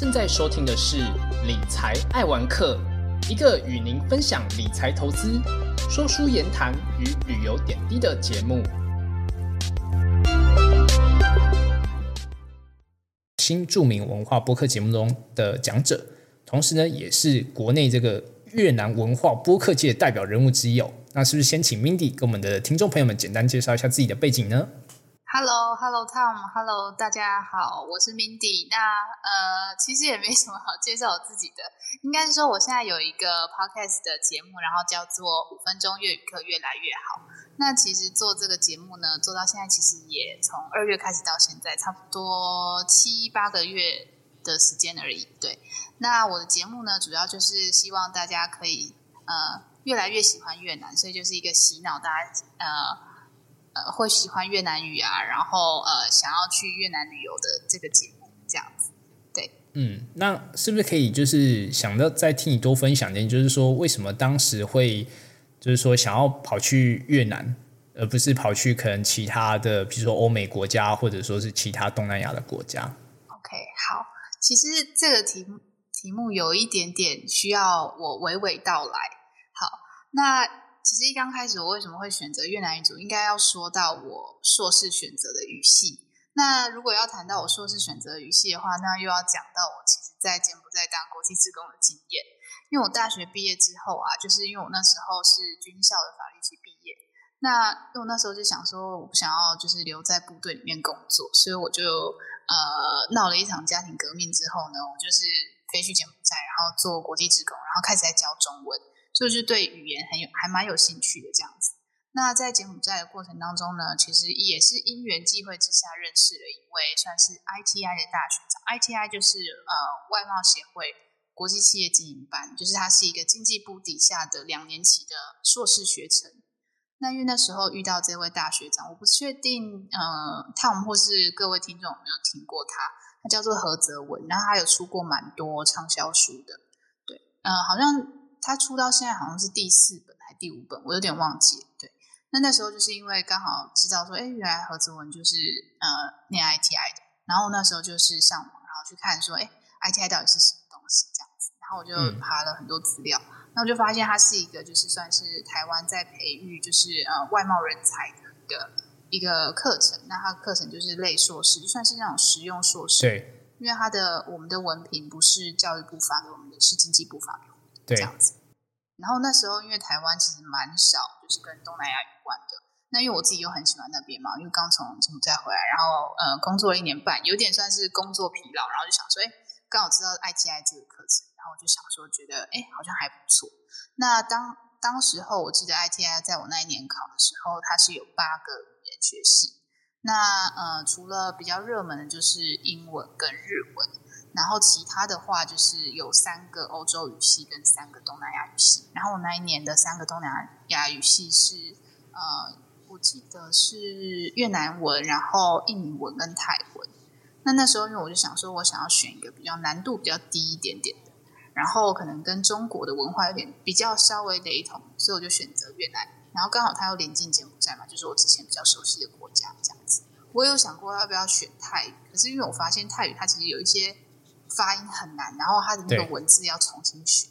正在收听的是《理财爱玩客》，一个与您分享理财投资、说书言谈与旅游点滴的节目。新著名文化播客节目中的讲者，同时呢，也是国内这个越南文化播客界代表人物之一哦。那是不是先请 Mindy 跟我们的听众朋友们简单介绍一下自己的背景呢？Hello，Hello Tom，Hello，大家好，我是 Mindy。那呃，其实也没什么好介绍我自己的，应该是说我现在有一个 podcast 的节目，然后叫做五分钟粤语课越来越好。那其实做这个节目呢，做到现在其实也从二月开始到现在，差不多七八个月的时间而已。对，那我的节目呢，主要就是希望大家可以呃越来越喜欢越南，所以就是一个洗脑大家呃。呃，会喜欢越南语啊，然后呃，想要去越南旅游的这个节目，这样子，对，嗯，那是不是可以就是想到再听你多分享点，就是说为什么当时会就是说想要跑去越南，而不是跑去可能其他的，比如说欧美国家，或者说是其他东南亚的国家？OK，好，其实这个题目题目有一点点需要我娓娓道来。好，那。其实一刚开始，我为什么会选择越南语组？应该要说到我硕士选择的语系。那如果要谈到我硕士选择语系的话，那又要讲到我其实在柬埔寨当国际职工的经验。因为我大学毕业之后啊，就是因为我那时候是军校的法律系毕业，那因为我那时候就想说，我不想要就是留在部队里面工作，所以我就呃闹了一场家庭革命之后呢，我就是飞去柬埔寨，然后做国际职工，然后开始在教中文。就是对语言很有还蛮有兴趣的这样子。那在柬埔寨的过程当中呢，其实也是因缘际会之下认识了一位算是 ITI 的大学长。ITI 就是呃外贸协会国际企业经营班，就是它是一个经济部底下的两年期的硕士学程。那因为那时候遇到这位大学长，我不确定呃 Tom 或是各位听众有没有听过他，他叫做何泽文，然后他有出过蛮多畅销书的。对，嗯，好像。他出到现在好像是第四本还第五本，我有点忘记。对，那那时候就是因为刚好知道说，哎，原来何子文就是呃念 ITI 的，然后那时候就是上网，然后去看说，哎，ITI 到底是什么东西这样子，然后我就爬了很多资料，那我就发现它是一个就是算是台湾在培育就是呃外贸人才的一个一个课程，那它课程就是类硕士，就算是那种实用硕士。对，因为它的我们的文凭不是教育部发给我们的，是经济部发给我们。这样子，然后那时候因为台湾其实蛮少，就是跟东南亚有关的。那因为我自己又很喜欢那边嘛，因为刚从柬埔寨回来，然后呃工作了一年半，有点算是工作疲劳，然后就想说，哎，刚好知道 ITI 这个课程，然后我就想说，觉得哎好像还不错。那当当时候我记得 ITI 在我那一年考的时候，它是有八个语言学系。那呃除了比较热门的就是英文跟日文。然后其他的话就是有三个欧洲语系跟三个东南亚语系。然后我那一年的三个东南亚语系是呃，我记得是越南文，然后印尼文跟泰文。那那时候因为我就想说，我想要选一个比较难度比较低一点点的，然后可能跟中国的文化有点比较稍微雷同，所以我就选择越南。然后刚好它又临近柬埔寨嘛，就是我之前比较熟悉的国家这样子。我有想过要不要选泰语，可是因为我发现泰语它其实有一些。发音很难，然后它的那个文字要重新学，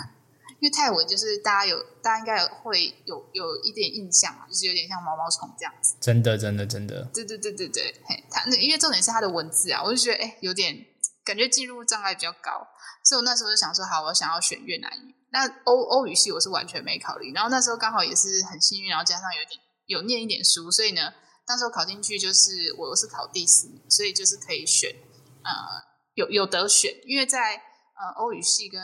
因为泰文就是大家有，大家应该有会有有一点印象嘛，就是有点像毛毛虫这样子。真的，真的，真的。对对对对对，嘿，它那因为重点是它的文字啊，我就觉得哎，有点感觉进入障碍比较高，所以我那时候就想说，好，我想要选越南语。那欧欧语系我是完全没考虑，然后那时候刚好也是很幸运，然后加上有点有念一点书，所以呢，当时候考进去就是我是考第四名，所以就是可以选呃。有有得选，因为在呃欧语系跟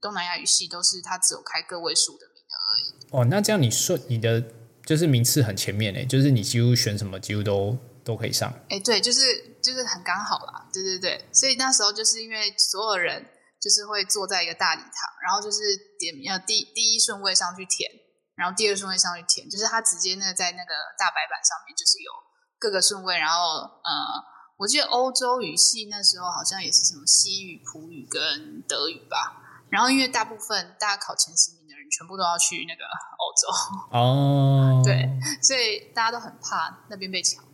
东南亚语系都是它只有开个位数的名额而已。哦，那这样你说你的就是名次很前面诶，就是你几乎选什么几乎都都可以上。哎，对，就是就是很刚好啦，对对对。所以那时候就是因为所有人就是会坐在一个大礼堂，然后就是点名要第第一顺位上去填，然后第二顺位上去填，就是他直接那在那个大白板上面就是有各个顺位，然后呃。我记得欧洲语系那时候好像也是什么西语、葡语跟德语吧。然后因为大部分大家考前十名的人全部都要去那个欧洲哦，对，所以大家都很怕那边被抢。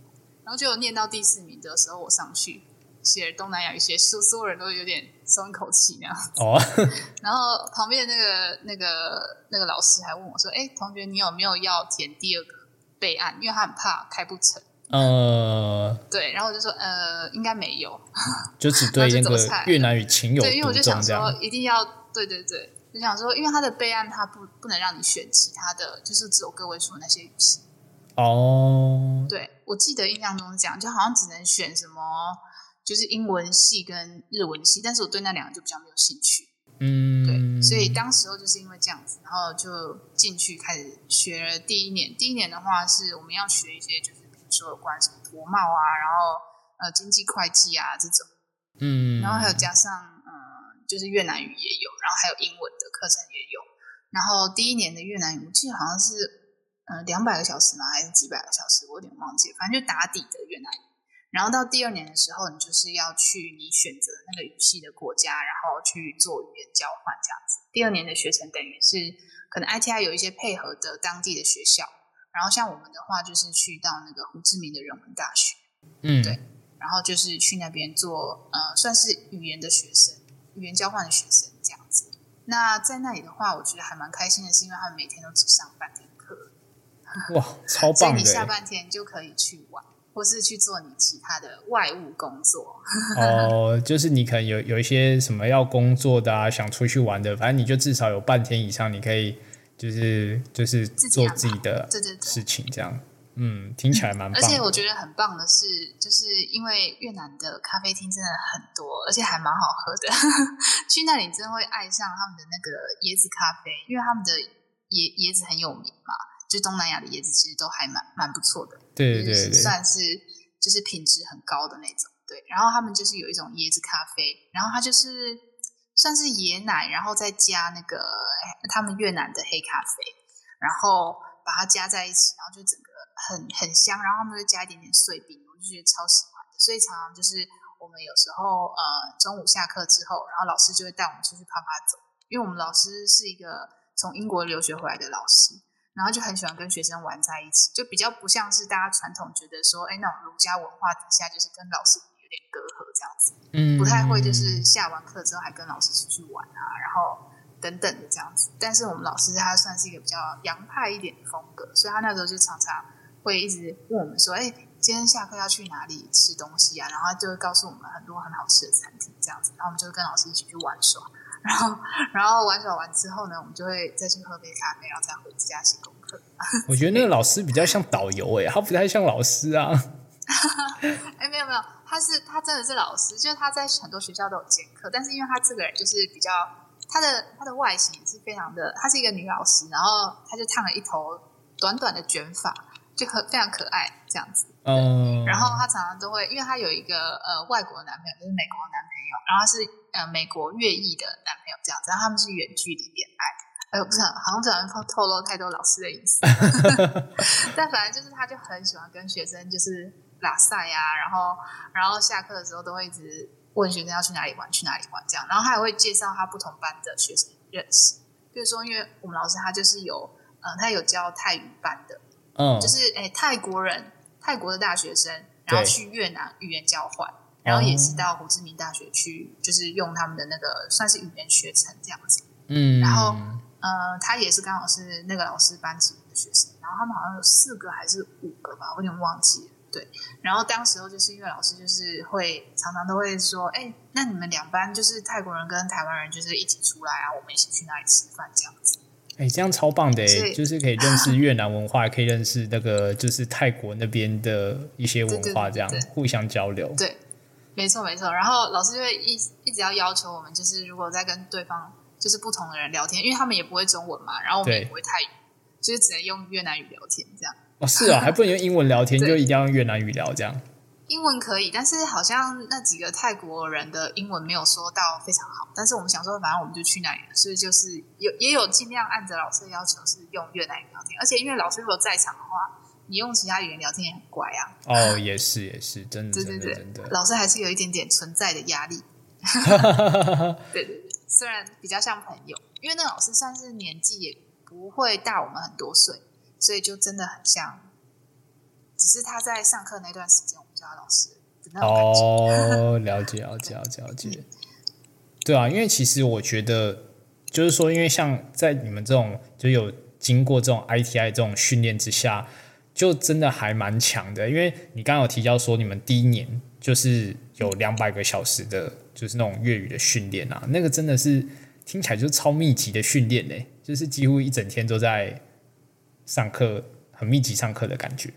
然后就念到第四名的时候，我上去，写东南亚语，写书，所有人都有点松一口气那样。哦，然后旁边那个那个那个老师还问我说：“哎，同学，你有没有要填第二个备案？因为他很怕开不成。”呃，对，然后我就说：“呃，应该没有。”就只对那个越南语情有对，因为我就想说一定要对对对，就想说，因为他的备案他不不能让你选其他的，就是只有个位数那些语系。哦，对，我记得印象中讲，就好像只能选什么，就是英文系跟日文系，但是我对那两个就比较没有兴趣。嗯，对，所以当时候就是因为这样子，然后就进去开始学了第一年。第一年的话是我们要学一些，就是说有关什么国贸啊，然后呃经济会计啊这种，嗯，然后还有加上嗯、呃就是越南语也有，然后还有英文的课程也有。然后第一年的越南语，我记得好像是呃两百个小时吗？还是几百个小时？我有点忘记了，反正就打底的越南语。然后到第二年的时候，你就是要去你选择那个语系的国家，然后去做语言交换这样子。第二年的学程等于是可能 ITI 有一些配合的当地的学校，然后像我们的话就是去到那个胡志明的人文大学，嗯，对然后就是去那边做呃算是语言的学生，语言交换的学生这样子。那在那里的话，我觉得还蛮开心的，是因为他们每天都只上半天课，哇，超 所以棒你下半天就可以去玩，或是去做你其他的外务工作。哦！就是你可能有有一些什么要工作的啊，想出去玩的，反正你就至少有半天以上，你可以就是就是做自己的对对对事情，这样，嗯，听起来蛮棒。而且我觉得很棒的是，就是因为越南的咖啡厅真的很多，而且还蛮好喝的。去那里真的会爱上他们的那个椰子咖啡，因为他们的椰椰子很有名嘛，就东南亚的椰子其实都还蛮蛮不错的，就是对对对，算是就是品质很高的那种。对，然后他们就是有一种椰子咖啡，然后它就是算是椰奶，然后再加那个他们越南的黑咖啡，然后把它加在一起，然后就整个很很香，然后他们会加一点点碎冰，我就觉得超喜欢的。所以常常就是我们有时候呃中午下课之后，然后老师就会带我们出去啪啪走，因为我们老师是一个从英国留学回来的老师，然后就很喜欢跟学生玩在一起，就比较不像是大家传统觉得说，哎，那种儒家文化底下就是跟老师点隔阂这样子。嗯，不太会，就是下完课之后还跟老师出去玩啊，然后等等的这样子。但是我们老师他算是一个比较洋派一点的风格，所以他那时候就常常会一直问我们说：“哎，今天下课要去哪里吃东西啊？”然后他就会告诉我们很多很好吃的餐厅这样子，然后我们就会跟老师一起去玩耍。然后，然后玩耍完之后呢，我们就会再去喝杯咖啡，然后再回家写功课。我觉得那个老师比较像导游诶，他不太像老师啊。哎，没有没有，他是他真的是老师，就是他在很多学校都有兼课，但是因为他这个人就是比较他的他的外形也是非常的，她是一个女老师，然后她就烫了一头短短的卷发，就很非常可爱这样子。嗯，然后她常常都会，因为她有一个呃外国的男朋友，就是美国的男朋友，然后他是呃美国越裔的男朋友这样子，然后他们是远距离恋爱。呃，不是，好像不小心透透露太多老师的隐私，但反正就是他就很喜欢跟学生就是拉赛呀，然后然后下课的时候都会一直问学生要去哪里玩，去哪里玩这样，然后他也会介绍他不同班的学生认识，比如说因为我们老师他就是有呃他有教泰语班的，嗯，就是诶泰国人泰国的大学生，然后去越南语言交换，然后也是到胡志明大学去，就是用他们的那个算是语言学程这样子。嗯，然后呃，他也是刚好是那个老师班级的学生，然后他们好像有四个还是五个吧，我有点忘记了。对，然后当时候就是因为老师就是会常常都会说，哎，那你们两班就是泰国人跟台湾人就是一起出来啊，我们一起去哪里吃饭这样子。哎，这样超棒的就是可以认识越南文化，也可以认识那个就是泰国那边的一些文化，这样互相交流。对，没错没错。然后老师就会一一直要要求我们，就是如果在跟对方就是不同的人聊天，因为他们也不会中文嘛，然后我们也不会泰语，就是只能用越南语聊天这样。哦，是啊，还不能用英文聊天，就一定要用越南语聊这样。英文可以，但是好像那几个泰国人的英文没有说到非常好。但是我们想说，反正我们就去那里了，所以就是有也有尽量按着老师的要求是用越南语聊天。而且因为老师如果在场的话，你用其他语言聊天也很怪啊。哦，也是也是，真的对对对真的，老师还是有一点点存在的压力。对对对，虽然比较像朋友，因为那个老师算是年纪也不会大我们很多岁，所以就真的很像。只是他在上课那段时间，我们叫他老师。那种感觉。哦，了解了解了解了解。对啊，因为其实我觉得，就是说，因为像在你们这种就有经过这种 ITI 这种训练之下，就真的还蛮强的。因为你刚刚有提到说，你们第一年就是有两百个小时的，就是那种粤语的训练啊，那个真的是听起来就是超密集的训练嘞，就是几乎一整天都在上课，很密集上课的感觉。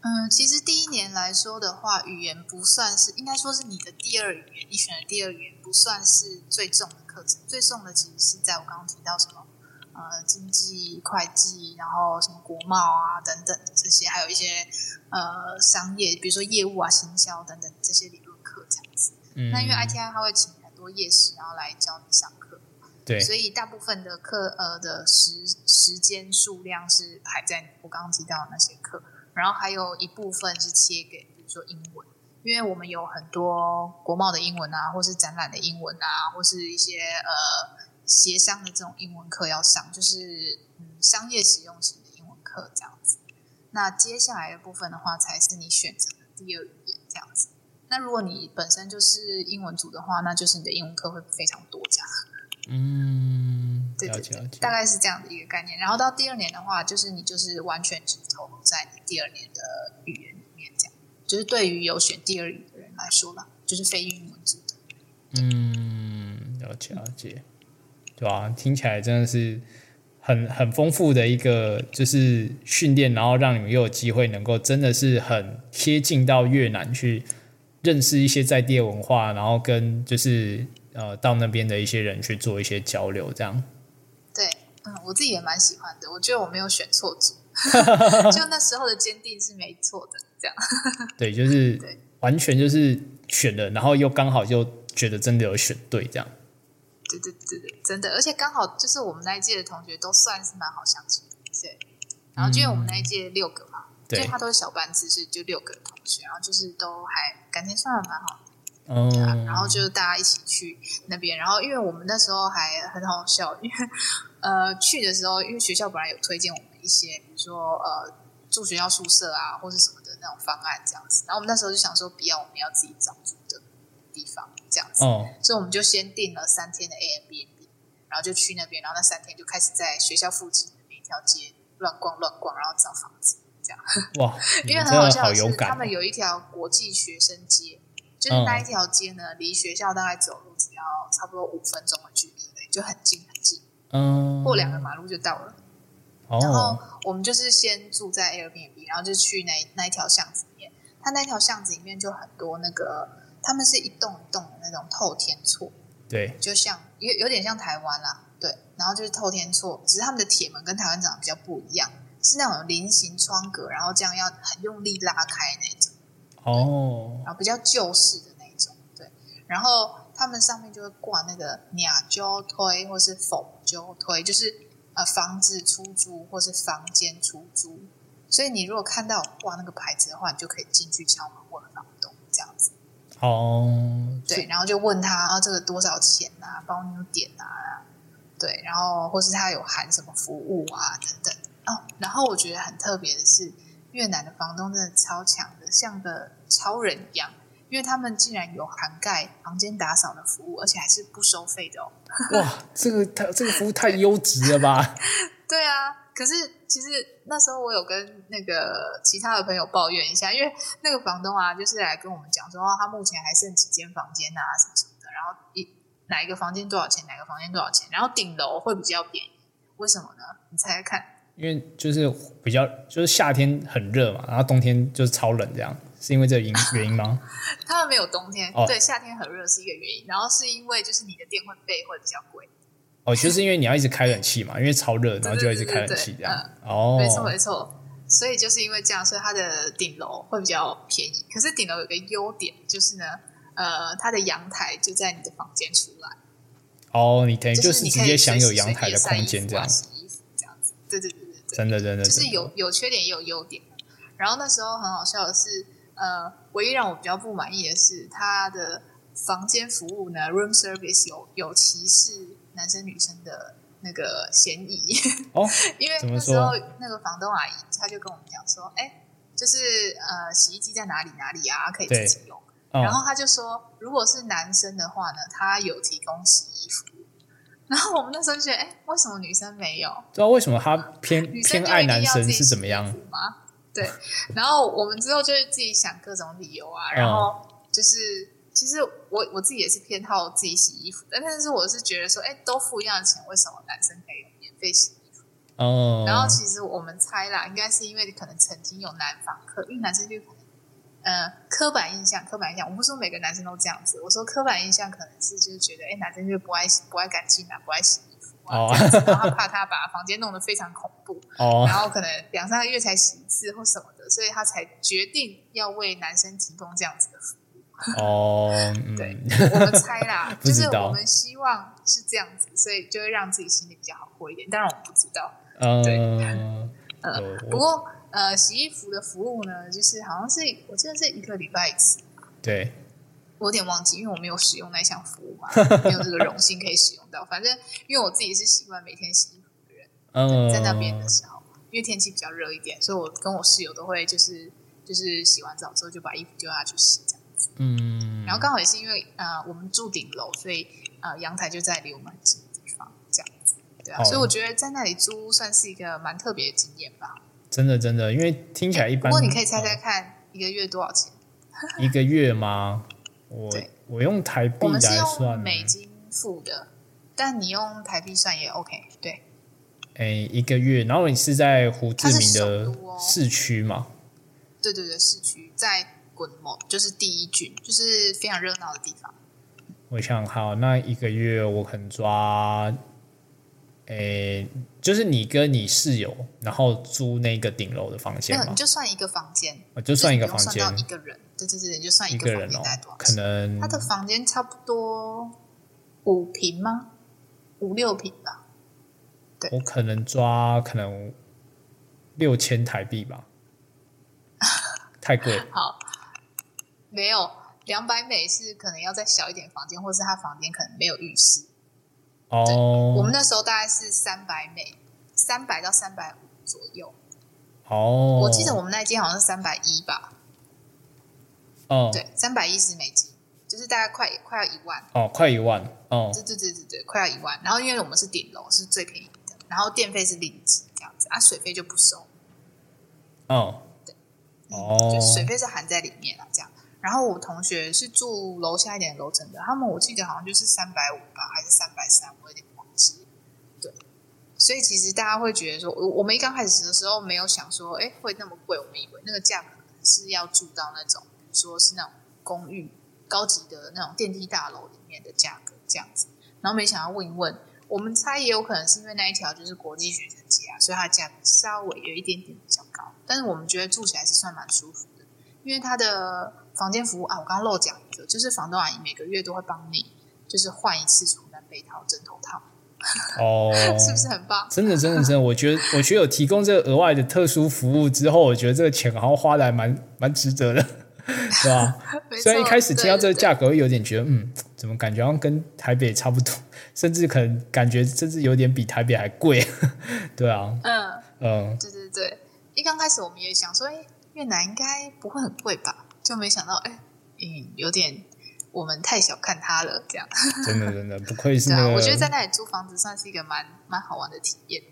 嗯，其实第一年来说的话，语言不算是，应该说是你的第二语言，你选的第二语言不算是最重的课程，最重的其实是在我刚刚提到什么呃经济、会计，然后什么国贸啊等等这些，还有一些呃商业，比如说业务啊、行销等等这些理论课这样子。嗯，那因为 ITI 它会请很多夜师，然后来教你上课，对，所以大部分的课呃的时时间数量是排在我刚刚提到的那些课。然后还有一部分是切给，比如说英文，因为我们有很多国贸的英文啊，或是展览的英文啊，或是一些呃协商的这种英文课要上，就是嗯商业实用型的英文课这样子。那接下来的部分的话，才是你选择的第二语言这样子。那如果你本身就是英文组的话，那就是你的英文课会非常多这样。嗯，对对对，大概是这样的一个概念。然后到第二年的话，就是你就是完全只投入在你第二年的语言里面，这样。就是对于有选第二语的人来说啦，就是非英文字的。嗯，了解了解，对吧？听起来真的是很很丰富的一个就是训练，然后让你们又有机会能够真的是很贴近到越南去认识一些在地文化，然后跟就是。呃，到那边的一些人去做一些交流，这样。对，嗯，我自己也蛮喜欢的。我觉得我没有选错组，就那时候的坚定是没错的，这样。对，就是完全就是选了，然后又刚好就觉得真的有选对，这样。对对对对，真的，而且刚好就是我们那一届的同学都算是蛮好相处的，对。然后因为我们那一届六个嘛，所以他都是小班制，是就六个同学，然后就是都还感情算的蛮好。哦，然后就大家一起去那边，然后因为我们那时候还很好笑，因为 呃去的时候，因为学校本来有推荐我们一些，比如说呃住学校宿舍啊，或是什么的那种方案这样子，然后我们那时候就想说，不要我们要自己找住的地方这样子，哦，所以我们就先订了三天的 A M B N B，然后就去那边，然后那三天就开始在学校附近的每一条街乱逛乱逛，然后找房子这样。哇，因为很好笑的是，他们有一条国际学生街。就是那一条街呢，离学校大概走路只要差不多五分钟的距离，就很近很近。嗯，过两个马路就到了。然后我们就是先住在 Airbnb，然后就去那那一条巷子里面。它那条巷子里面就很多那个，他们是一栋一栋的那种透天厝。对，就像有有点像台湾啦，对。然后就是透天厝，只是他们的铁门跟台湾长得比较不一样，是那种菱形窗格，然后这样要很用力拉开那种。哦，然后比较旧式的那种，对，然后他们上面就会挂那个“鸟交推”或是“否交推”，就是呃房子出租或是房间出租。所以你如果看到挂那个牌子的话，你就可以进去敲门问房东这样子。哦，对，然后就问他啊，这个多少钱啊？包你有点啊？对，然后或是他有含什么服务啊？等等。哦，然后我觉得很特别的是。越南的房东真的超强的，像个超人一样，因为他们竟然有涵盖房间打扫的服务，而且还是不收费的哦。哇，这个太这个服务太优质了吧？对啊，可是其实那时候我有跟那个其他的朋友抱怨一下，因为那个房东啊，就是来跟我们讲说，他目前还剩几间房间啊，什么什么的，然后一哪一个房间多少钱，哪个房间多少钱，然后顶楼会比较便宜，为什么呢？你猜猜看。因为就是比较就是夏天很热嘛，然后冬天就是超冷，这样是因为这个因 原因吗？他们没有冬天，对，夏天很热是一个原因，然后是因为就是你的电会费会比较贵。哦，就是因为你要一直开冷气嘛，因为超热，然后就一直开冷气这样。哦，没错没错，所以就是因为这样，所以它的顶楼会比较便宜。可是顶楼有个优点就是呢，呃，它的阳台就在你的房间出来。哦，你等于就是直接享有阳台的空间这样。洗衣服这样子，对对对。真的，真的，就是有有缺点也有优点。然后那时候很好笑的是，呃，唯一让我比较不满意的是，他的房间服务呢，room service 有有歧视男生女生的那个嫌疑。哦，因为那时候那个房东阿姨，她就跟我们讲说，哎，就是呃，洗衣机在哪里哪里啊，可以自己用。嗯然后他就说，如果是男生的话呢，他有提供洗衣服。然后我们那时候觉得，哎，为什么女生没有？不知道为什么她偏偏爱男生是怎么样吗？对。然后我们之后就是自己想各种理由啊，嗯然后就是。其实我我自己也是偏好自己洗衣服，但但是我是觉得说，哎，都付一样的钱，为什么男生可以免费洗衣服？哦，然后其实我们猜啦，应该是因为可能曾经有男访客，因为男生就可能呃刻板印象，刻板印象，我不是说每个男生都这样子，我说刻板印象可能是就是觉得，哎，男生就不爱洗不爱干净啊，不爱洗衣服啊，哦这样子然后怕他把房间弄得非常恐怖，哦然后可能两三个月才洗一次或什么的，所以他才决定要为男生提供这样子的服务。哦，嗯对 我们猜啦，就是我们希望是这样子，所以就会让自己心里比较好过一点。当然我们不知道，嗯，呃有，不过呃，洗衣服的服务呢，就是好像是我记得是一个礼拜一次，对，我有点忘记，因为我没有使用那项服务嘛，没有这个荣幸可以使用到。反正因为我自己是习惯每天洗衣服的人，嗯，在那边的时候，因为天气比较热一点，所以我跟我室友都会就是就是洗完澡之后就把衣服丢下去洗这样子。嗯，然后刚好也是因为呃我们住顶楼，所以呃阳台就在离我们很近的地方，这样子。对啊，哦所以我觉得在那里租算是一个蛮特别的经验吧。真的真的，因为听起来一般不般，过你可以猜猜看，一个月多少钱？嗯一个月吗？我我用台币我们是来算用，美金付的，但你用台币算也 OK。对，哎，一个月，然后你是在胡志明的市区嘛？对对对，市区在滚某，就是第一郡，就是非常热闹的地方。我想好，那一个月我可能抓，诶，就是你跟你室友，然后租那个顶楼的房间嘛你，就算一个房间，我就算一个房间算到一个人。对对对，你就算一个人哦可？能他的房间差不多五平吗？五六平吧。对我可能抓可能六千台币吧，太贵。好，没有两百美是可能要再小一点房间，或是他房间可能没有浴室。哦，我们那时候大概是三百美，三百到三百五左右。哦，我记得我们那间好像是三百一吧，哦，对，三百一十美金，就是大概快快要一万。哦，快一万哦，对对对对对，快要一万。然后因为我们是顶楼，是最便宜的，然后电费是零值这样子，啊，水费就不收，哦，哦，就水费是含在里面了这样。然后我同学是住楼下一点楼层的，他们我记得好像就是三百五吧，还是三百三，我有点忘记。对，所以其实大家会觉得说，我我们一刚开始的时候没有想说，哎，会那么贵。我们以为那个价格是要住到那种，比如说是那种公寓、高级的那种电梯大楼里面的价格这样子。然后没想到问一问，我们猜也有可能是因为那一条就是国际学生街啊，所以它的价格稍微有一点点比较高。但是我们觉得住起来是算蛮舒服的，因为它的房间服务啊，我刚刚漏讲一个，就是房东阿姨每个月都会帮你就是换一次床单被套、枕头套，哦，是不是很棒？真的，真的，真的，我觉得，我觉得有提供这个额外的特殊服务之后，我觉得这个钱好像花的还蛮蛮值得的，是吧？虽然一开始听到这个价格，会有点觉得，嗯，怎么感觉好像跟台北差不多，甚至可能感觉甚至有点比台北还贵，对啊，嗯，嗯，对对对，一刚开始我们也想说，哎，越南应该不会很贵吧？就没想到，哎，嗯，有点我们太小看他了，这样。真的真的不愧是对啊，那个，我觉得在那里租房子算是一个蛮蛮好玩的体验。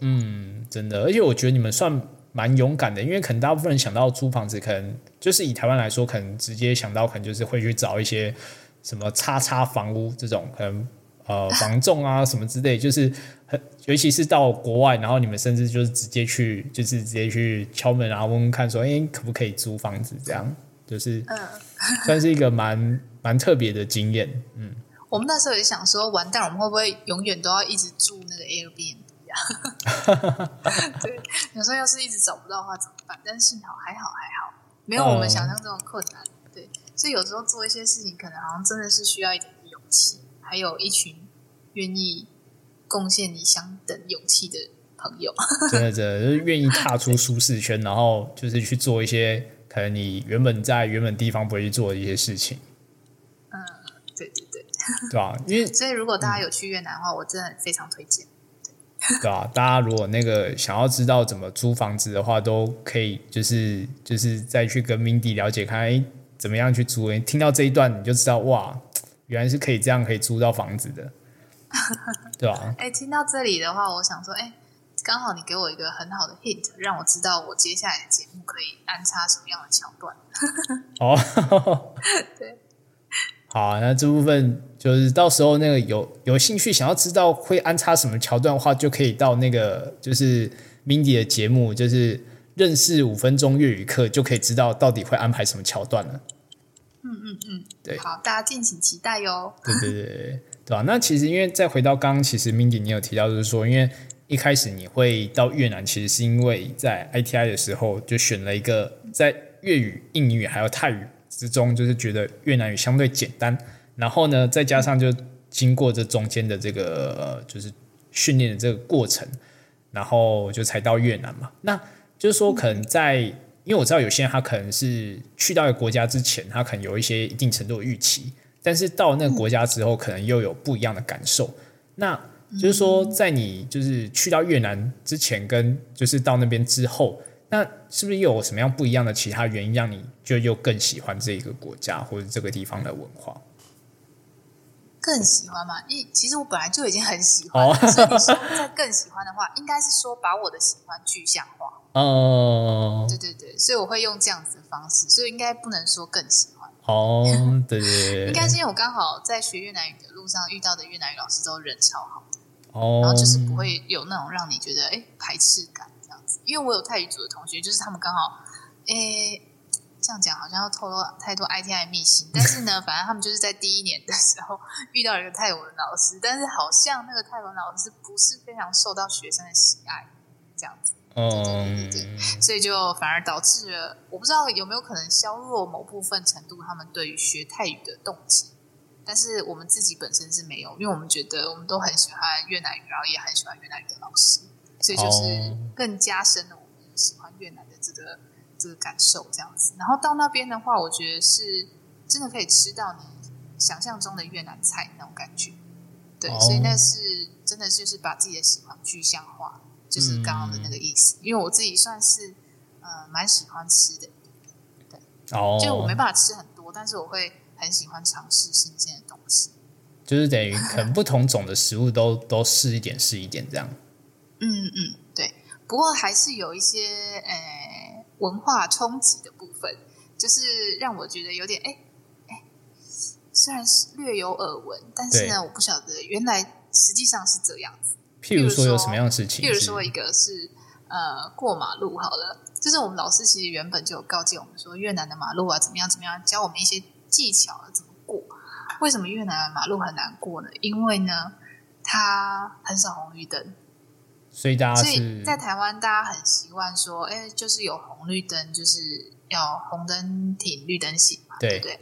嗯，真的，而且我觉得你们算蛮勇敢的，因为可能大部分人想到租房子，可能就是以台湾来说，可能直接想到可能就是会去找一些什么叉叉房屋这种，可能呃房仲啊什么之类，就是很尤其是到国外，然后你们甚至就是直接去，就是直接去敲门啊，问问看说，哎，可不可以租房子？这样就是嗯，算是一个蛮蛮特别的经验，嗯，我们那时候也想说，完蛋，我们会不会永远都要一直住那个 Airbnb 啊？对，有时候要是一直找不到的话怎么办？但是幸好还好还好，没有我们想象中的困难。对，所以有时候做一些事情，可能好像真的是需要一点勇气，还有一群愿意贡献你相等勇气的朋友。真的真的就是愿意踏出舒适圈，然后就是去做一些可能你原本在原本地方不会去做的一些事情，嗯，对对对。对吧？因为 所以如果大家有去越南的话，我真的非常推荐。对吧、大家如果那个想要知道怎么租房子的话，都可以就是就是再去跟 Mindy 了解看，哎，怎么样去租？诶听到这一段你就知道，哇，原来是可以这样可以租到房子的，对吧、哎，听到这里的话，我想说，哎，刚好你给我一个很好的 hint，让我知道我接下来的节目可以安插什么样的桥段。哦，对，好啊、那这部分就是到时候那个有有兴趣想要知道会安插什么桥段的话，就可以到那个就是 Mindy 的节目，就是认识五分钟粤语课，就可以知道到底会安排什么桥段了。嗯嗯嗯，对好，大家敬请期待哟。对对对对对吧、那其实因为再回到刚刚，其实 Mindy 你有提到，就是说，因为一开始你会到越南，其实是因为在 ITI 的时候就选了一个在粤语、印尼语还有泰语之中，就是觉得越南语相对简单，然后呢，再加上就经过这中间的这个呃，就是训练的这个过程，然后就才到越南嘛。那就是说，可能在因为我知道有些人他可能是去到一个国家之前，他可能有一些一定程度的预期，但是到那个国家之后，可能又有不一样的感受。那就是说，在你就是去到越南之前，跟就是到那边之后，那是不是又有什么样不一样的其他原因，让你就又更喜欢这一个国家或者这个地方的文化？更喜欢嘛？因为其实我本来就已经很喜欢了，哦所以你说再 更喜欢的话，应该是说把我的喜欢具象化。哦对对对，所以我会用这样子的方式，所以应该不能说更喜欢，哦，对对对，应该是因为我刚好在学越南语的路上遇到的越南语老师都人超好，哦，然后就是不会有那种让你觉得哎排斥感这样子。因为我有泰语组的同学，就是他们刚好诶。这样讲好像要透露太多 ITI 的秘辛，但是呢，反正他们就是在第一年的时候遇到一个泰文老师，但是好像那个泰文老师不是非常受到学生的喜爱，这样子。嗯，所以就反而导致了，我不知道有没有可能削弱某部分程度他们对于学泰语的动机。但是我们自己本身是没有，因为我们觉得我们都很喜欢越南语，然后也很喜欢越南语的老师，所以就是哦更加深了我们喜欢越南的这个这个感受，这样子。然后到那边的话，我觉得是真的可以吃到你想象中的越南菜那种感觉。对，哦所以那是真的就是把自己的喜欢具象化，就是刚刚的那个意思。因为我自己算是呃蛮喜欢吃的，哦，就我没办法吃很多，但是我会很喜欢尝试新鲜的东西。就是等于可能不同种的食物都都试一点试一点这样。嗯嗯，对。不过还是有一些呃文化冲击的部分，就是让我觉得有点哎哎，虽然是略有耳闻，但是呢，我不晓得原来实际上是这样子。譬如说有什么样的事情？譬如说一个是呃过马路好了，就是我们老师其实原本就有告诫我们说越南的马路啊怎么样怎么样，教我们一些技巧怎么过。为什么越南的马路很难过呢？因为呢它很少红绿灯，所以大家所以在台湾大家很习惯说，哎，就是有红绿灯，就是要红灯停，绿灯行嘛，对对不对？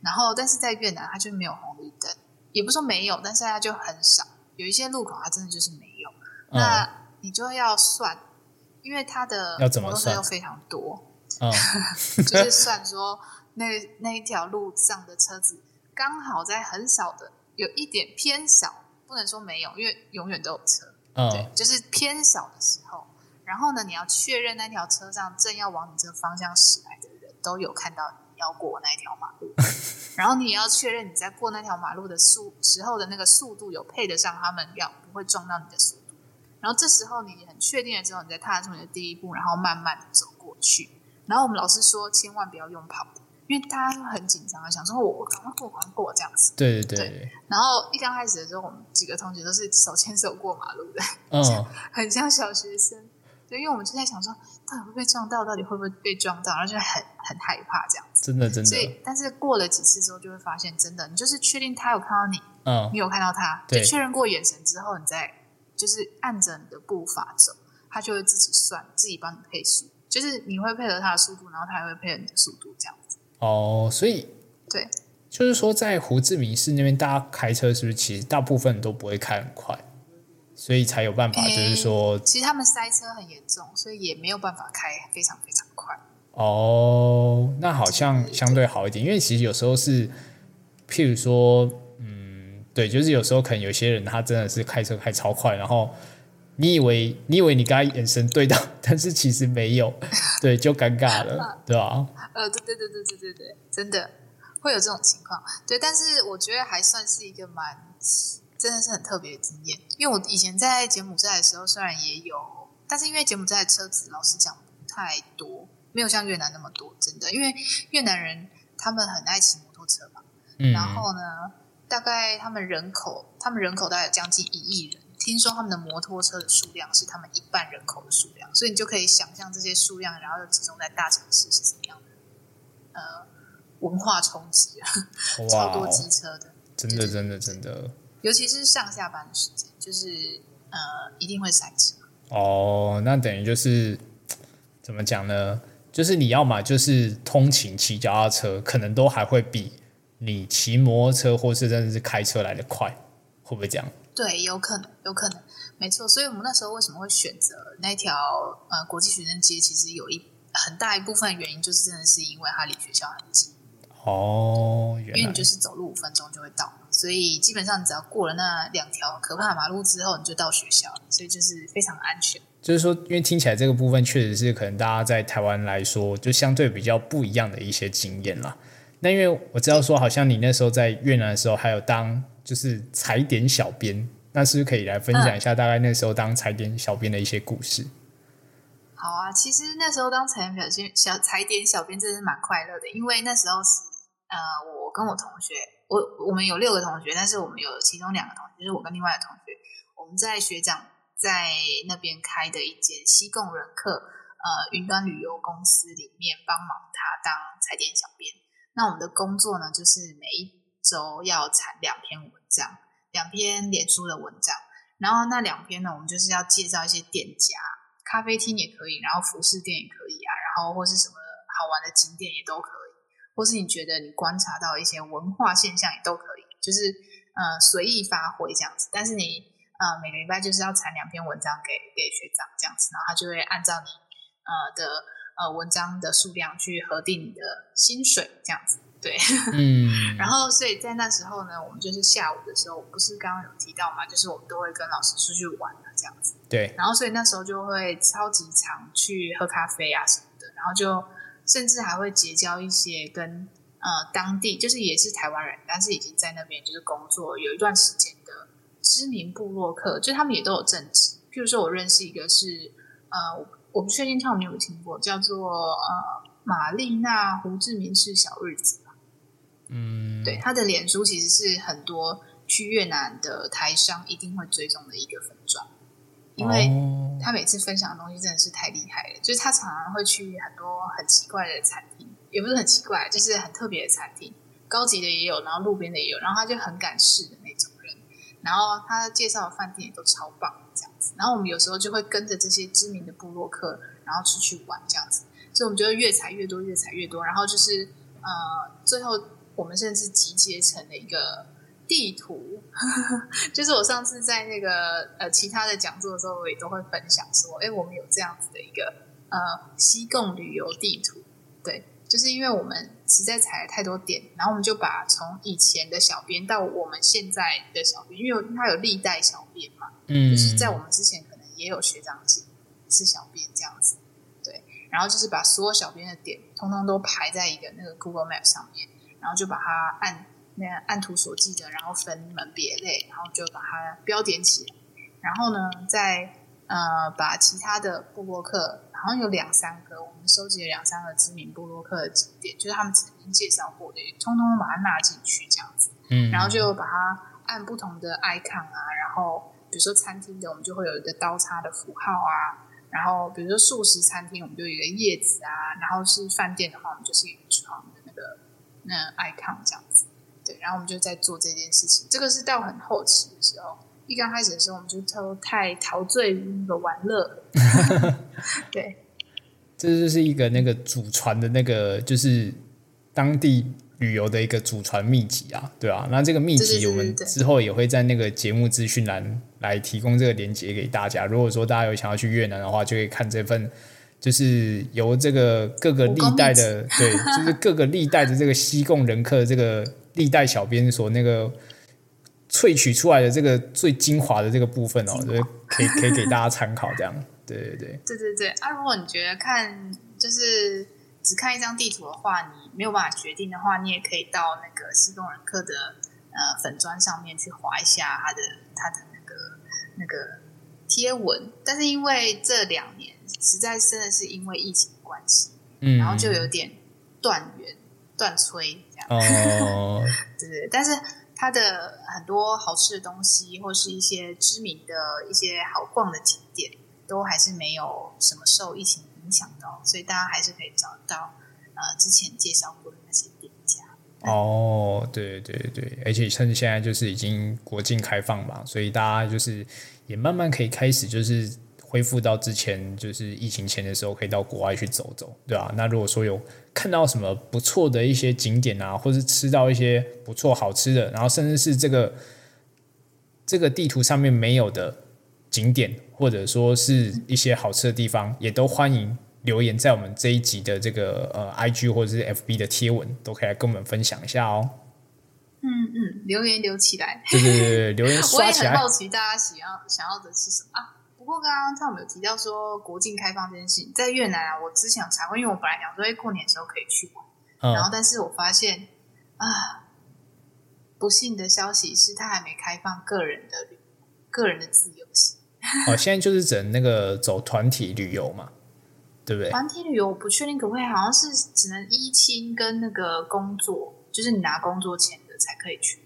然后但是在越南它就没有红绿灯，也不是说没有，但是它就很少，有一些路口它真的就是没有。嗯那你就要算，因为它的摩托车又非常多，嗯 就是算说那那一条路上的车子刚好在很少的有一点偏少，不能说没有，因为永远都有车，对嗯，就是偏少的时候。然后呢，你要确认那条车上正要往你这个方向驶来的人都有看到你要过那条马路，然后你也要确认你在过那条马路的速时候的那个速度有配得上他们要不会撞到你的速度。然后这时候你很确定了之后，你再踏出你的第一步，然后慢慢的走过去。然后我们老师说，千万不要用跑的，因为大家都很紧张，想说我我赶快过，赶快过这样子。对对对，然后一刚开始的时候，我们几个同学都是手牵手过马路的，嗯，很像小学生。对，因为我们就在想说，到底会不会撞到，到底会不会被撞到，然后就很很害怕这样子。真的真的，所以，但是过了几次之后，就会发现，真的，你就是确定他有看到你，嗯你有看到他，对就确认过眼神之后，你再就是按着你的步伐走，他就会自己算，自己帮你配速，就是你会配合他的速度，然后他也会配合你的速度，这样子。哦，所以对，就是说，在胡志明市那边，大家开车是不是其实大部分都不会开很快，所以才有办法，就是说，其实他们塞车很严重，所以也没有办法开非常非常快。哦，那好像相对好一点，因为其实有时候是，譬如说，嗯，对，就是有时候可能有些人他真的是开车开超快，然后你以为你以为你跟他眼神对到，但是其实没有，对，就尴尬了，对吧？呃，对对对对对对对，真的会有这种情况。对，但是我觉得还算是一个蛮真的是很特别的经验，因为我以前在柬埔寨的时候，虽然也有，但是因为柬埔寨的车子老实讲不太多，没有像越南那么多，真的，因为越南人他们很爱骑摩托车嘛，嗯，然后呢，大概他们人口，他们人口大概有将近一亿人。听说他们的摩托车的数量是他们一半人口的数量，所以你就可以想象这些数量，然后又集中在大城市是怎么样的，呃，文化冲击啊，超多机车的，真的真的真的，尤其是上下班的时间，就是呃，一定会塞车。哦，那等于就是 怎么讲呢？就是你要嘛就是通勤骑脚踏车，可能都还会比你骑摩托车或是真的是开车来的快，会不会这样？对，有可能，有可能，没错。所以我们那时候为什么会选择那条呃国际学生街？其实有一很大一部分原因就是真的是因为它离学校很近。哦，因为你就是走路五分钟就会到，所以基本上你只要过了那两条可怕的马路之后，你就到学校，所以就是非常安全。就是说，因为听起来这个部分确实是可能大家在台湾来说，就相对比较不一样的一些经验啦。那因为我知道说，好像你那时候在越南的时候，还有当。就是踩点小编，那是不是可以来分享一下大概那时候当踩点小编的一些故事？好啊，其实那时候当踩点小编小踩点小编真是蛮快乐的，因为那时候是呃，我跟我同学，我我们有六个同学，但是我们有其中两个同学，就是我跟另外的同学，我们在学长在那边开的一间西贡人客呃云端旅游公司里面帮忙他当踩点小编。那我们的工作呢，就是每一。周要产两篇文章，两篇脸书的文章，然后那两篇呢，我们就是要介绍一些店家，咖啡厅也可以，然后服饰店也可以啊，然后或是什么好玩的景点也都可以，或是你觉得你观察到一些文化现象也都可以，就是呃随意发挥这样子。但是你呃每个礼拜就是要产两篇文章给给学长这样子，然后他就会按照你呃的呃文章的数量去核定你的薪水这样子。对，嗯，然后所以在那时候呢，我们就是下午的时候，不是刚刚有提到嘛，就是我们都会跟老师出去玩啊，这样子。对，然后所以那时候就会超级常去喝咖啡啊什么的，然后就甚至还会结交一些跟呃当地就是也是台湾人，但是已经在那边就是工作有一段时间的知名部落客，就他们也都有政治。譬如说我认识一个是呃，我不确定他们有没有听过，叫做呃玛丽娜胡志明市小日子。嗯，对，他的脸书其实是很多去越南的台商一定会追踪的一个粉钻，因为他每次分享的东西真的是太厉害了。就是他常常会去很多很奇怪的餐厅，也不是很奇怪，就是很特别的餐厅，高级的也有，然后路边的也有，然后他就很敢试的那种人。然后他介绍的饭店也都超棒，这样子。然后我们有时候就会跟着这些知名的部落客，然后出去玩这样子。所以我们就会越踩越多，越踩越多。然后就是呃，最后。我们甚至集结成了一个地图，就是我上次在那个呃其他的讲座的时候，我也都会分享说，哎，我们有这样子的一个呃西贡旅游地图。对，就是因为我们实在踩了太多点，然后我们就把从以前的小编到我们现在的小编，因为他有历代小编嘛，嗯，就是在我们之前可能也有学长姐是小编这样子，对，然后就是把所有小编的点通通都排在一个那个 Google Map 上面。然后就把它按那按图索骥的，然后分门别类，然后就把它标点起来。然后呢，再呃把其他的布洛克，好像有两三个，我们收集了两三个知名布洛克的景点，就是他们曾经介绍过的，通通把它纳进去这样子。嗯，然后就把它按不同的 icon 啊，然后比如说餐厅的，我们就会有一个刀叉的符号啊。然后比如说素食餐厅，我们就有一个叶子啊。然后是饭店的话，我们就是一个窗的那 icon 这样子，对，然后我们就在做这件事情。这个是到很后期的时候，一刚开始的时候，我们就都太陶醉于那个玩乐。对，这就是一个那个祖传的那个，就是当地旅游的一个祖传秘籍啊，对啊。那这个秘籍我们之后也会在那个节目资讯栏来提供这个链接给大家。如果说大家有想要去越南的话，就可以看这份。就是由这个各个历代的，对，就是各个历代的这个西贡人客这个历代小编所那个萃取出来的这个最精华的这个部分哦，就是可以可以给大家参考这样。对对对，对对对。啊，如果你觉得看就是只看一张地图的话，你没有办法决定的话，你也可以到那个西贡人客的呃粉砖上面去划一下他的他的那个那个贴文。但是因为这两年实在真的是因为疫情的关系，嗯，然后就有点断源断炊这样。哦，对对，但是它的很多好吃的东西，或是一些知名的一些好逛的景点，都还是没有什么受疫情影响到，所以大家还是可以找到呃之前介绍过的那些店家。哦，对对对，而且趁现在就是已经国境开放嘛，所以大家就是也慢慢可以开始就是恢复到之前就是疫情前的时候，可以到国外去走走，对吧、那如果说有看到什么不错的一些景点啊，或是吃到一些不错好吃的，然后甚至是这个这个地图上面没有的景点，或者说是一些好吃的地方，也都欢迎留言在我们这一集的这个呃 IG 或者是 FB 的贴文，都可以来跟我们分享一下哦。嗯嗯，留言留起来。对对对对，留言 我刷起来也很好。奇大家想要想要的是什么过刚刚他们有提到说国境开放这件事情，在越南啊，我之前有查过，因为我本来想说，哎，过年的时候可以去玩，然后嗯，但是我发现啊，不幸的消息是，他还没开放个人的旅个人的自由行。哦，现在就是整那个走团体旅游嘛，对不对？团体旅游我不确定可不可以，好像是只能一亲跟那个工作，就是你拿工作签的才可以去。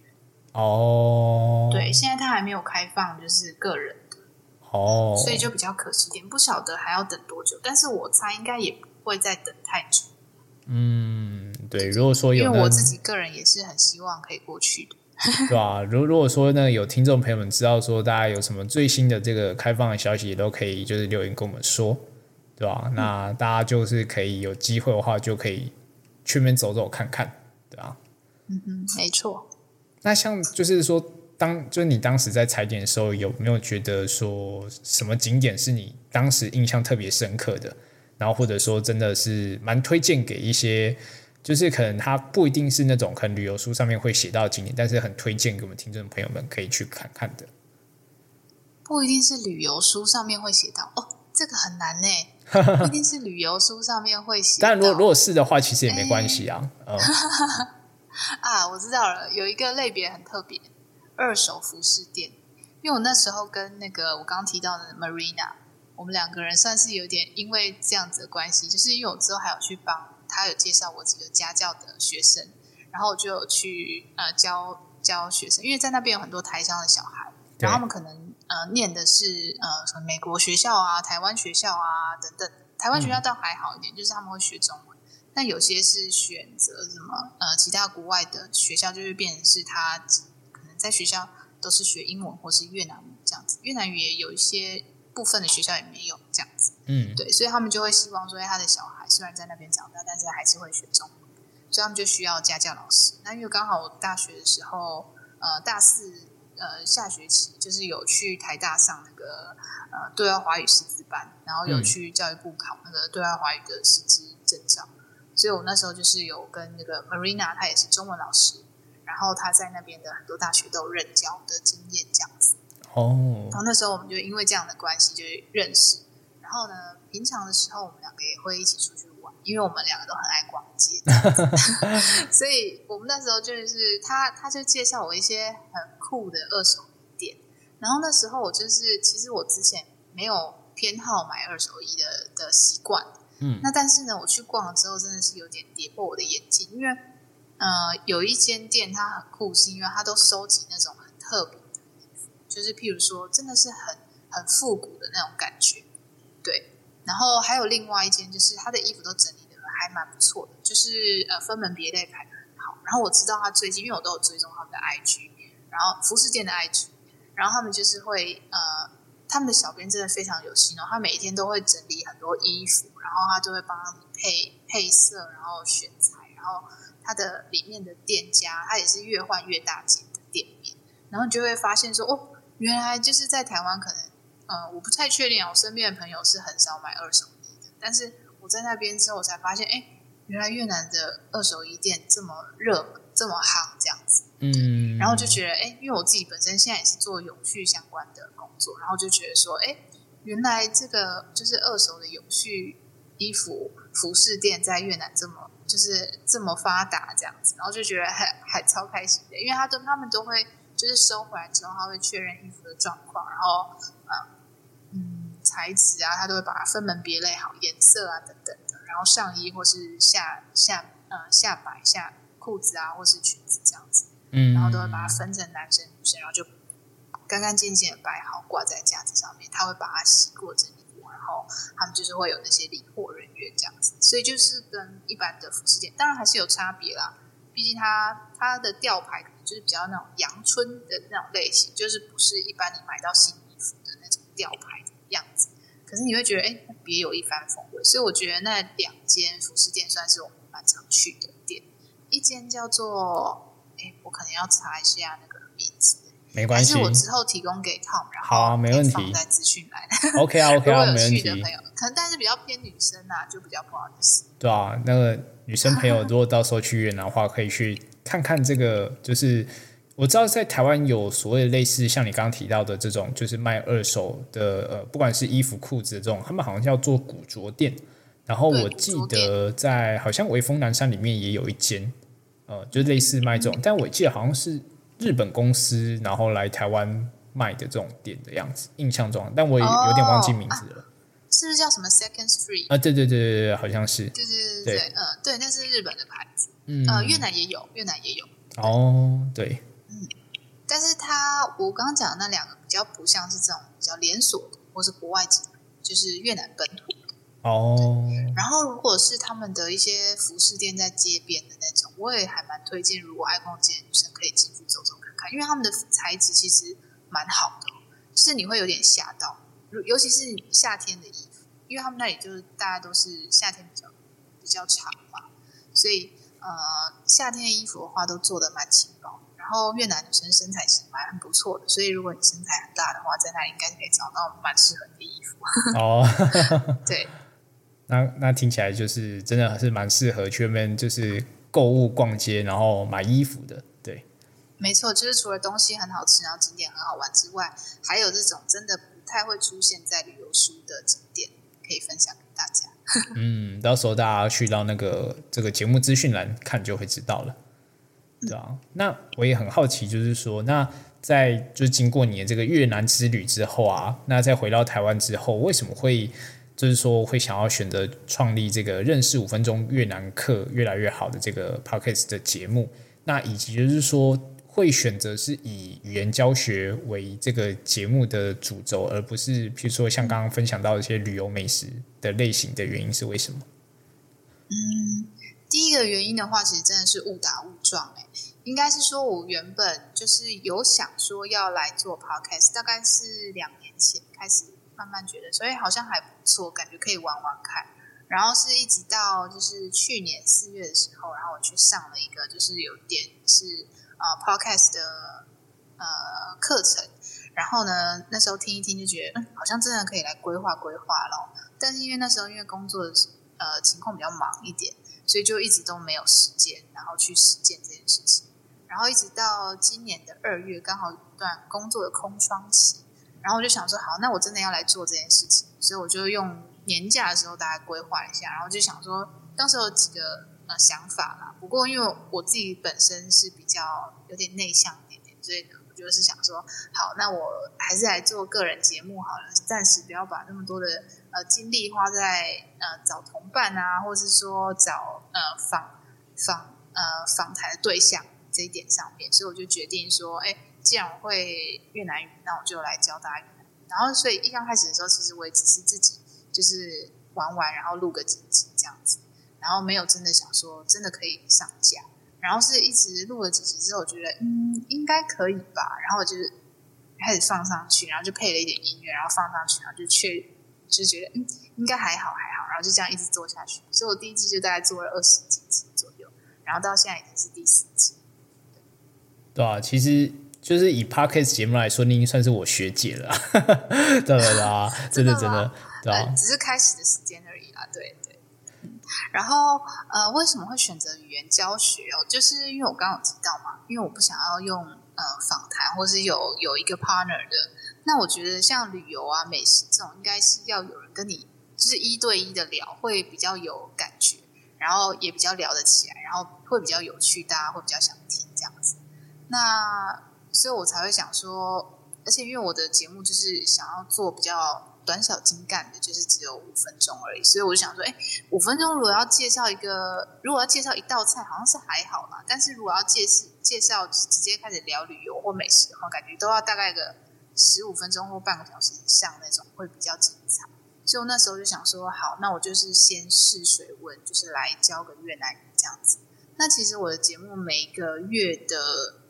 哦，对，现在他还没有开放，就是个人的，哦，所以就比较可惜一点。不晓得还要等多久，但是我猜应该也不会再等太久，嗯，对，如果说有因为我自己个人也是很希望可以过去的。对吧、如如果说呢，有听众朋友们知道说大家有什么最新的这个开放的消息，也都可以就是留言跟我们说，对吧、那大家就是可以有机会的话，就可以去那边走走看看，对吧、嗯嗯，没错。那像就是说，当就是你当时在踩点的时候，有没有觉得说什么景点是你当时印象特别深刻的？然后或者说真的是蛮推荐给一些，就是可能它不一定是那种可能旅游书上面会写到的景点，但是很推荐给我们听众朋友们可以去看看的。不一定是旅游书上面会写到哦，这个很难呢。不一定是旅游书上面会写到。当然，如果如果是的话，其实也没关系啊。嗯，啊，我知道了，有一个类别很特别，二手服饰店。因为我那时候跟那个我刚刚提到的 Marina，我们两个人算是有点因为这样子的关系，就是因为我之后还有去帮他有介绍我几个家教的学生，然后我就有去呃教教学生，因为在那边有很多台商的小孩，然后他们可能呃念的是呃什么美国学校啊、台湾学校啊等等，台湾学校倒还好一点，就是他们会学中文。但有些是选择什么呃其他国外的学校，就会变成是他在学校都是学英文或是越南语这样子，越南语也有一些部分的学校也没有这样子，嗯，对，所以他们就会希望说，哎他的小孩虽然在那边长大，但是还是会学中文，所以他们就需要家教老师。那因为刚好我大学的时候，呃，大四呃下学期就是有去台大上那个呃对外华语师资班，然后有嗯。去教育部考那个对外华语的师资证照，所以我那时候就是有跟那个 Marina，她也是中文老师，然后他在那边的很多大学都有任教的经验这样子。哦。然，后那时候我们就因为这样的关系就认识，然后呢，平常的时候我们两个也会一起出去玩，因为我们两个都很爱逛街，所以我们那时候就是他他就介绍我一些很酷的二手衣店，然后那时候我就是其实我之前没有偏好买二手衣的的习惯，嗯。那但是呢，我去逛了之后，真的是有点跌破我的眼镜，因为呃，有一间店它很酷，是因为它都收集那种很特别的衣服，就是譬如说，真的是很很复古的那种感觉，对。然后还有另外一间，就是它的衣服都整理的还蛮不错的，就是呃分门别类排的很好。然后我知道他最近，因为我都有追踪他们的 IG，然后服饰店的 IG，然后他们就是会呃，他们的小编真的非常有心哦，他每一天都会整理很多衣服，然后他就会帮他们配配色，然后选材，然后它的里面的店家，它也是越换越大间的店面，然后你就会发现说，哦，原来就是在台湾可能，呃，我不太确定啊，我身边的朋友是很少买二手衣的，但是我在那边之后，我才发现，哎，原来越南的二手衣店这么热门，这么夯，这样子。嗯，然后就觉得，哎，因为我自己本身现在也是做永续相关的工作，然后就觉得说，哎，原来这个就是二手的永续衣服服饰店在越南这么就是这么发达这样子，然后就觉得还还超开心的，因为他都他们都会就是收回来之后，他会确认衣服的状况，然后嗯嗯材质啊，他都会把它分门别类好颜色啊等等的，然后上衣或是下下呃下摆下裤子啊或是裙子这样子。嗯，然后都会把它分成男生女生，然后就干干净净的摆好挂在架子上面。他会把它洗过整理后他们就是会有那些理货人员这样子。所以就是跟一般的服饰店，当然还是有差别啦。毕竟它它的吊牌可能就是比较那种阳春的那种类型，就是不是一般你买到新衣服的那种吊牌的样子。可是你会觉得哎，别有一番风味。所以我觉得那两间服饰店算是我们蛮常去的店，一间叫做。哎，我可能要查一下那个名字，没关系，我之后提供给 Tom，然后好啊，没问题，放在资讯栏。OK 啊，OK 啊，没问题。的朋友，可能但是比较偏女生啊，就比较不好意思。对啊，那个女生朋友，如果到时候去越南的话，可以去看看这个。就是我知道在台湾有所谓的类似像你刚刚提到的这种，就是卖二手的，呃，不管是衣服、裤子这种，他们好像叫做古着店。然后我记得在好像威风南山里面也有一间。呃，就类似卖这种，但我记得好像是日本公司，然后来台湾卖的这种店的样子，印象中，但我也有点忘记名字了。是不是叫什么 Second Street？啊，对对对对对，好像是。对对对对，嗯，对，那是日本的牌子。嗯，呃，越南也有，越南也有。哦，对。嗯，但是它我刚刚讲的那两个比较不像是这种比较连锁的，或是国外级，就是越南本土。哦，然后如果是他们的一些服饰店在街边的那种，我也还蛮推荐，如果爱逛街的女生可以进去因为他们的材质其实蛮好的，就是你会有点吓到，尤其是夏天的衣服，因为他们那里就是大家都是夏天比较比较长嘛，所以呃夏天的衣服的话都做的蛮轻薄，然后越南女生身材其实蛮不错的，所以如果你身材很大的话，在那里应该可以找到蛮适合你的衣服。哦，对。那那听起来就是真的是蛮适合去那边就是购物逛街，然后买衣服的，对。没错，就是除了东西很好吃，然后景点很好玩之外，还有这种真的不太会出现在旅游书的景点，可以分享给大家。嗯，到时候大家去到那个这个节目资讯栏看就会知道了，对啊。那我也很好奇，就是说，那在就是经过你的这个越南之旅之后啊，那再回到台湾之后，为什么会？就是说，会想要选择创立这个认识五分钟越南客越来越好的这个 podcast 的节目，那以及就是说，会选择是以语言教学为这个节目的主轴，而不是比如说像刚刚分享到一些旅游美食的类型的原因是为什么？嗯，第一个原因的话，其实真的是误打误撞，哎，应该是说我原本就是有想说要来做 podcast，大概是两年前开始。慢慢觉得，所以好像还不错，感觉可以玩玩看。然后是一直到就是去年四月的时候，然后我去上了一个就是有点是呃 podcast 的呃课程。然后呢，那时候听一听就觉得，嗯，好像真的可以来规划规划咯。但是因为那时候因为工作的呃情况比较忙一点，所以就一直都没有时间，然后去实践这件事情。然后一直到今年的二月，刚好一段工作的空窗期。然后我就想说，好，那我真的要来做这件事情，所以我就用年假的时候大概规划一下，然后就想说，当时有几个想法啦。不过因为我自己本身是比较有点内向一点点，所以呢我就是想说，好，那我还是来做个人节目好了，暂时不要把那么多的呃精力花在呃找同伴啊，或是说找呃访访呃访谈的对象这一点上面，所以我就决定说，哎。既然我会越南语，那我就来教大家。然后，所以一刚开始的时候，其实我也只是自己就是玩玩，然后录个几集这样子，然后没有真的想说真的可以上架。然后是一直录了几集之后，我觉得嗯应该可以吧，然后就是开始放上去，然后就配了一点音乐，然后放上去，然后就确就觉得嗯应该还好还好，然后就这样一直做下去。所以我第一季就大概做了二十几集左右，然后到现在已经是第四季。对啊，其实。就是以 podcast 节目来说，你已经算是我学姐了，对对对，真的真的，对啊，只是开始的时间而已啦，对对。然后呃，为什么会选择语言教学哦？就是因为我刚刚有提到嘛，因为我不想要用呃访谈，或是有有一个 partner 的。那我觉得像旅游啊、美食这种，应该是要有人跟你就是一对一的聊，会比较有感觉，然后也比较聊得起来，然后会比较有趣，大家会比较想听这样子。那所以我才会想说，而且因为我的节目就是想要做比较。短小精干的，就是只有五分钟而已，所以我就想说，哎，五分钟如果要介绍一个，如果要介绍一道菜，好像是还好啦。但是如果要介绍介绍直接开始聊旅游或美食的话，感觉都要大概个十五分钟或半个小时以上那种，会比较精彩。所以我那时候就想说，好，那我就是先试水温，就是来教个越南语这样子。那其实我的节目每个月的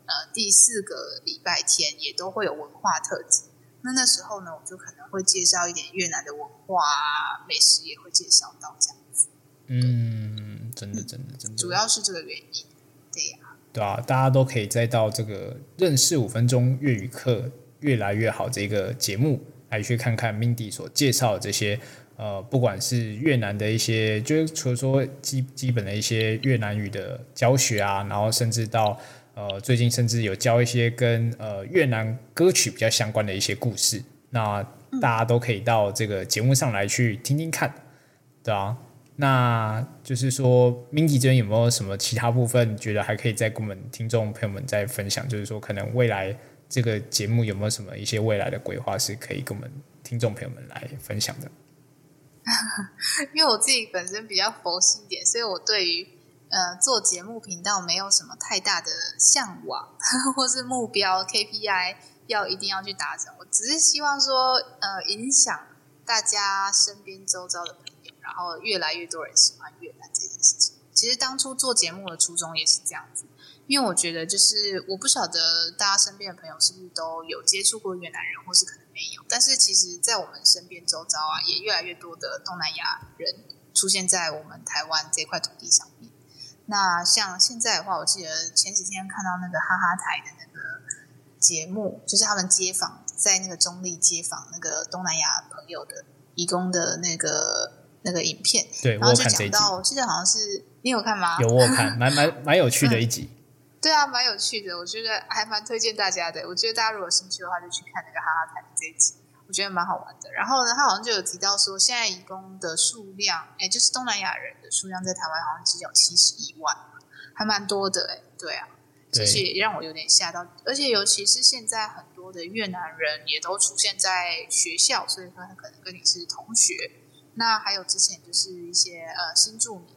呃第四个礼拜天也都会有文化特辑。那那时候呢，我就可能会介绍一点越南的文化啊美食，也会介绍到这样子。嗯，真的，真的，真的，主要是这个原因。对呀，对啊，大家都可以再到这个认识五分钟粤语课越来越好这个节目来去看看 Mindy 所介绍的这些呃，不管是越南的一些，就是除了说基基本的一些越南语的教学啊，然后甚至到。呃，最近甚至有教一些跟呃越南歌曲比较相关的一些故事，那大家都可以到这个节目上来去听听看，对啊。那就是说，Mindy 这边有没有什么其他部分觉得还可以再跟我们听众朋友们再分享？就是说，可能未来这个节目有没有什么一些未来的规划是可以跟我们听众朋友们来分享的？因为我自己本身比较佛系一点，所以我对于。呃，做节目频道没有什么太大的向往，或是目标 KPI 要一定要去达成。我只是希望说，呃，影响大家身边周遭的朋友，然后越来越多人喜欢越南这件事情。其实当初做节目的初衷也是这样子，因为我觉得就是我不晓得大家身边的朋友是不是都有接触过越南人，或是可能没有。但是其实，在我们身边周遭啊，也越来越多的东南亚人出现在我们台湾这块土地上。那像现在的话，我记得前几天看到那个哈哈台的那个节目，就是他们街访，在那个中立街访那个东南亚朋友的义工的那个那个影片，对，然后就讲到，我记得好像是你有看吗？有我看，蛮蛮蛮有趣的一集。对啊，蛮有趣的，我觉得还蛮推荐大家的。我觉得大家如果有兴趣的话，就去看那个哈哈台的这一集。我觉得蛮好玩的。然后呢，他好像就有提到说，现在移工的数量，哎，就是东南亚人的数量，在台湾好像只有七十一万，还蛮多的哎。对啊，其实也让我有点吓到。而且尤其是现在很多的越南人也都出现在学校，所以说他可能跟你是同学。那还有之前就是一些呃新住民，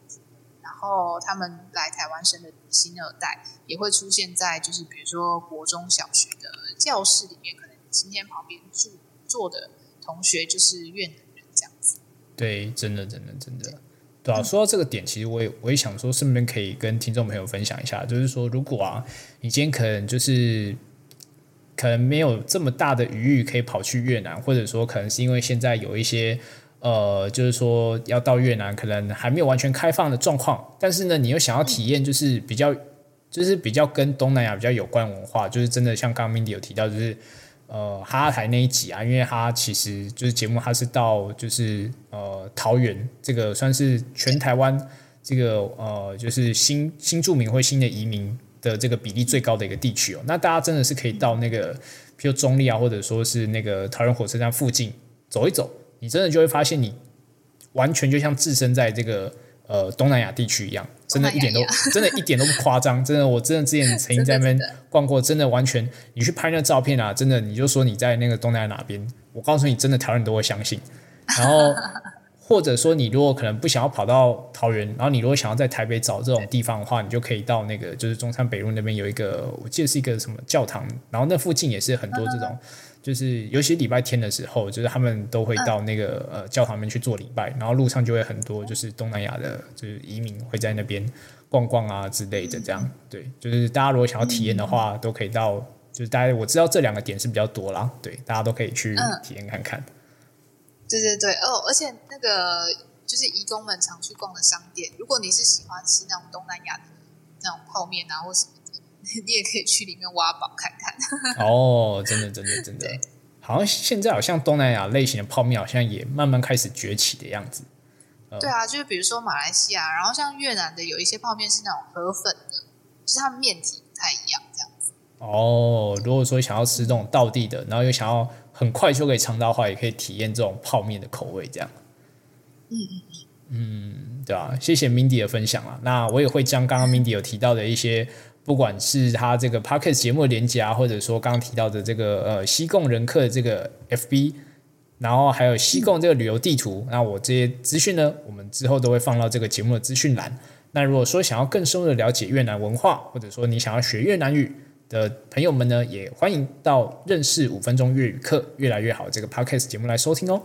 然后他们来台湾生的新二代，也会出现在就是比如说国中小学的教室里面，可能今天旁边住。做的同学就是越南人这样子，对，真的，真的，真的，对啊。说到这个点，其实我也我也想说，顺便可以跟听众朋友分享一下，就是说，如果啊，你今天可能就是可能没有这么大的余裕可以跑去越南，或者说可能是因为现在有一些呃，就是说要到越南，可能还没有完全开放的状况，但是呢，你又想要体验，就是比较就是比较跟东南亚比较有关文化，就是真的像刚刚 Mindy 有提到，就是。呃，哈台那一集啊，因为他其实就是节目，他是到就是呃桃园这个算是全台湾这个呃就是新新住民或新的移民的这个比例最高的一个地区哦。那大家真的是可以到那个，譬如中立啊，或者说是那个桃园火车站附近走一走，你真的就会发现，你完全就像置身在这个。呃，东南亚地区一样，真的一点都真的一点都不夸张，真的，我真的之前 曾经在那边逛过，真的完全，你去拍那照片啊，真的，你就说你在那个东南亚哪边，我告诉你，真的台湾人都会相信。然后 或者说你如果可能不想要跑到桃园，然后你如果想要在台北找这种地方的话，你就可以到那个就是中山北路那边有一个，我记得是一个什么教堂，然后那附近也是很多这种。就是尤其礼拜天的时候，就是他们都会到那个呃教堂里面去做礼拜，然后路上就会很多就是东南亚的，就是移民会在那边逛逛啊之类的，这样对，就是大家如果想要体验的话，都可以到，就是大家我知道这两个点是比较多啦，对，大家都可以去体验看看。对对对，哦，而且那个就是移工们常去逛的商店，如果你是喜欢吃那种东南亚的那种泡面啊，或什么。你也可以去里面挖宝看看。哦，真的，真的，真的，好像现在好像东南亚类型的泡面好像也慢慢开始崛起的样子。对啊，就是比如说马来西亚，然后像越南的有一些泡面是那种河粉的，就是它们面体不太一样这样子。哦，如果说想要吃这种道地的，然后又想要很快就可以尝到的话，也可以体验这种泡面的口味，这样。嗯嗯嗯，对啊，谢谢 Mindy 的分享啊。那我也会将刚刚 Mindy 有提到的一些，不管是他这个 Podcast 节目的连接啊，或者说刚刚提到的这个呃西贡人客的这个 FB，然后还有西贡这个旅游地图，那我这些资讯呢，我们之后都会放到这个节目的资讯栏。那如果说想要更深入的了解越南文化，或者说你想要学越南语的朋友们呢，也欢迎到认识五分钟粤语课越来越好这个 Podcast 节目来收听哦。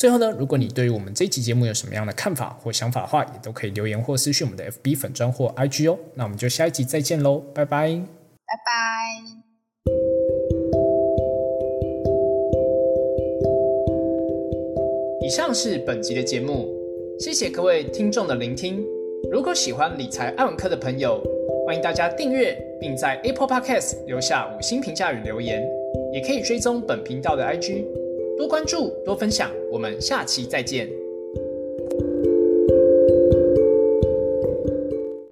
最后呢，如果你对于我们这期节目有什么样的看法或想法的话，也都可以留言或私讯我们的 FB 粉专或 IG 哦。那我们就下一集再见喽，拜拜，拜拜。以上是本集的节目，谢谢各位听众的聆听。如果喜欢理财爱文科的朋友，欢迎大家订阅，并在 Apple Podcast 留下五星评价与留言，也可以追踪本频道的 IG。多关注，多分享，我们下期再见。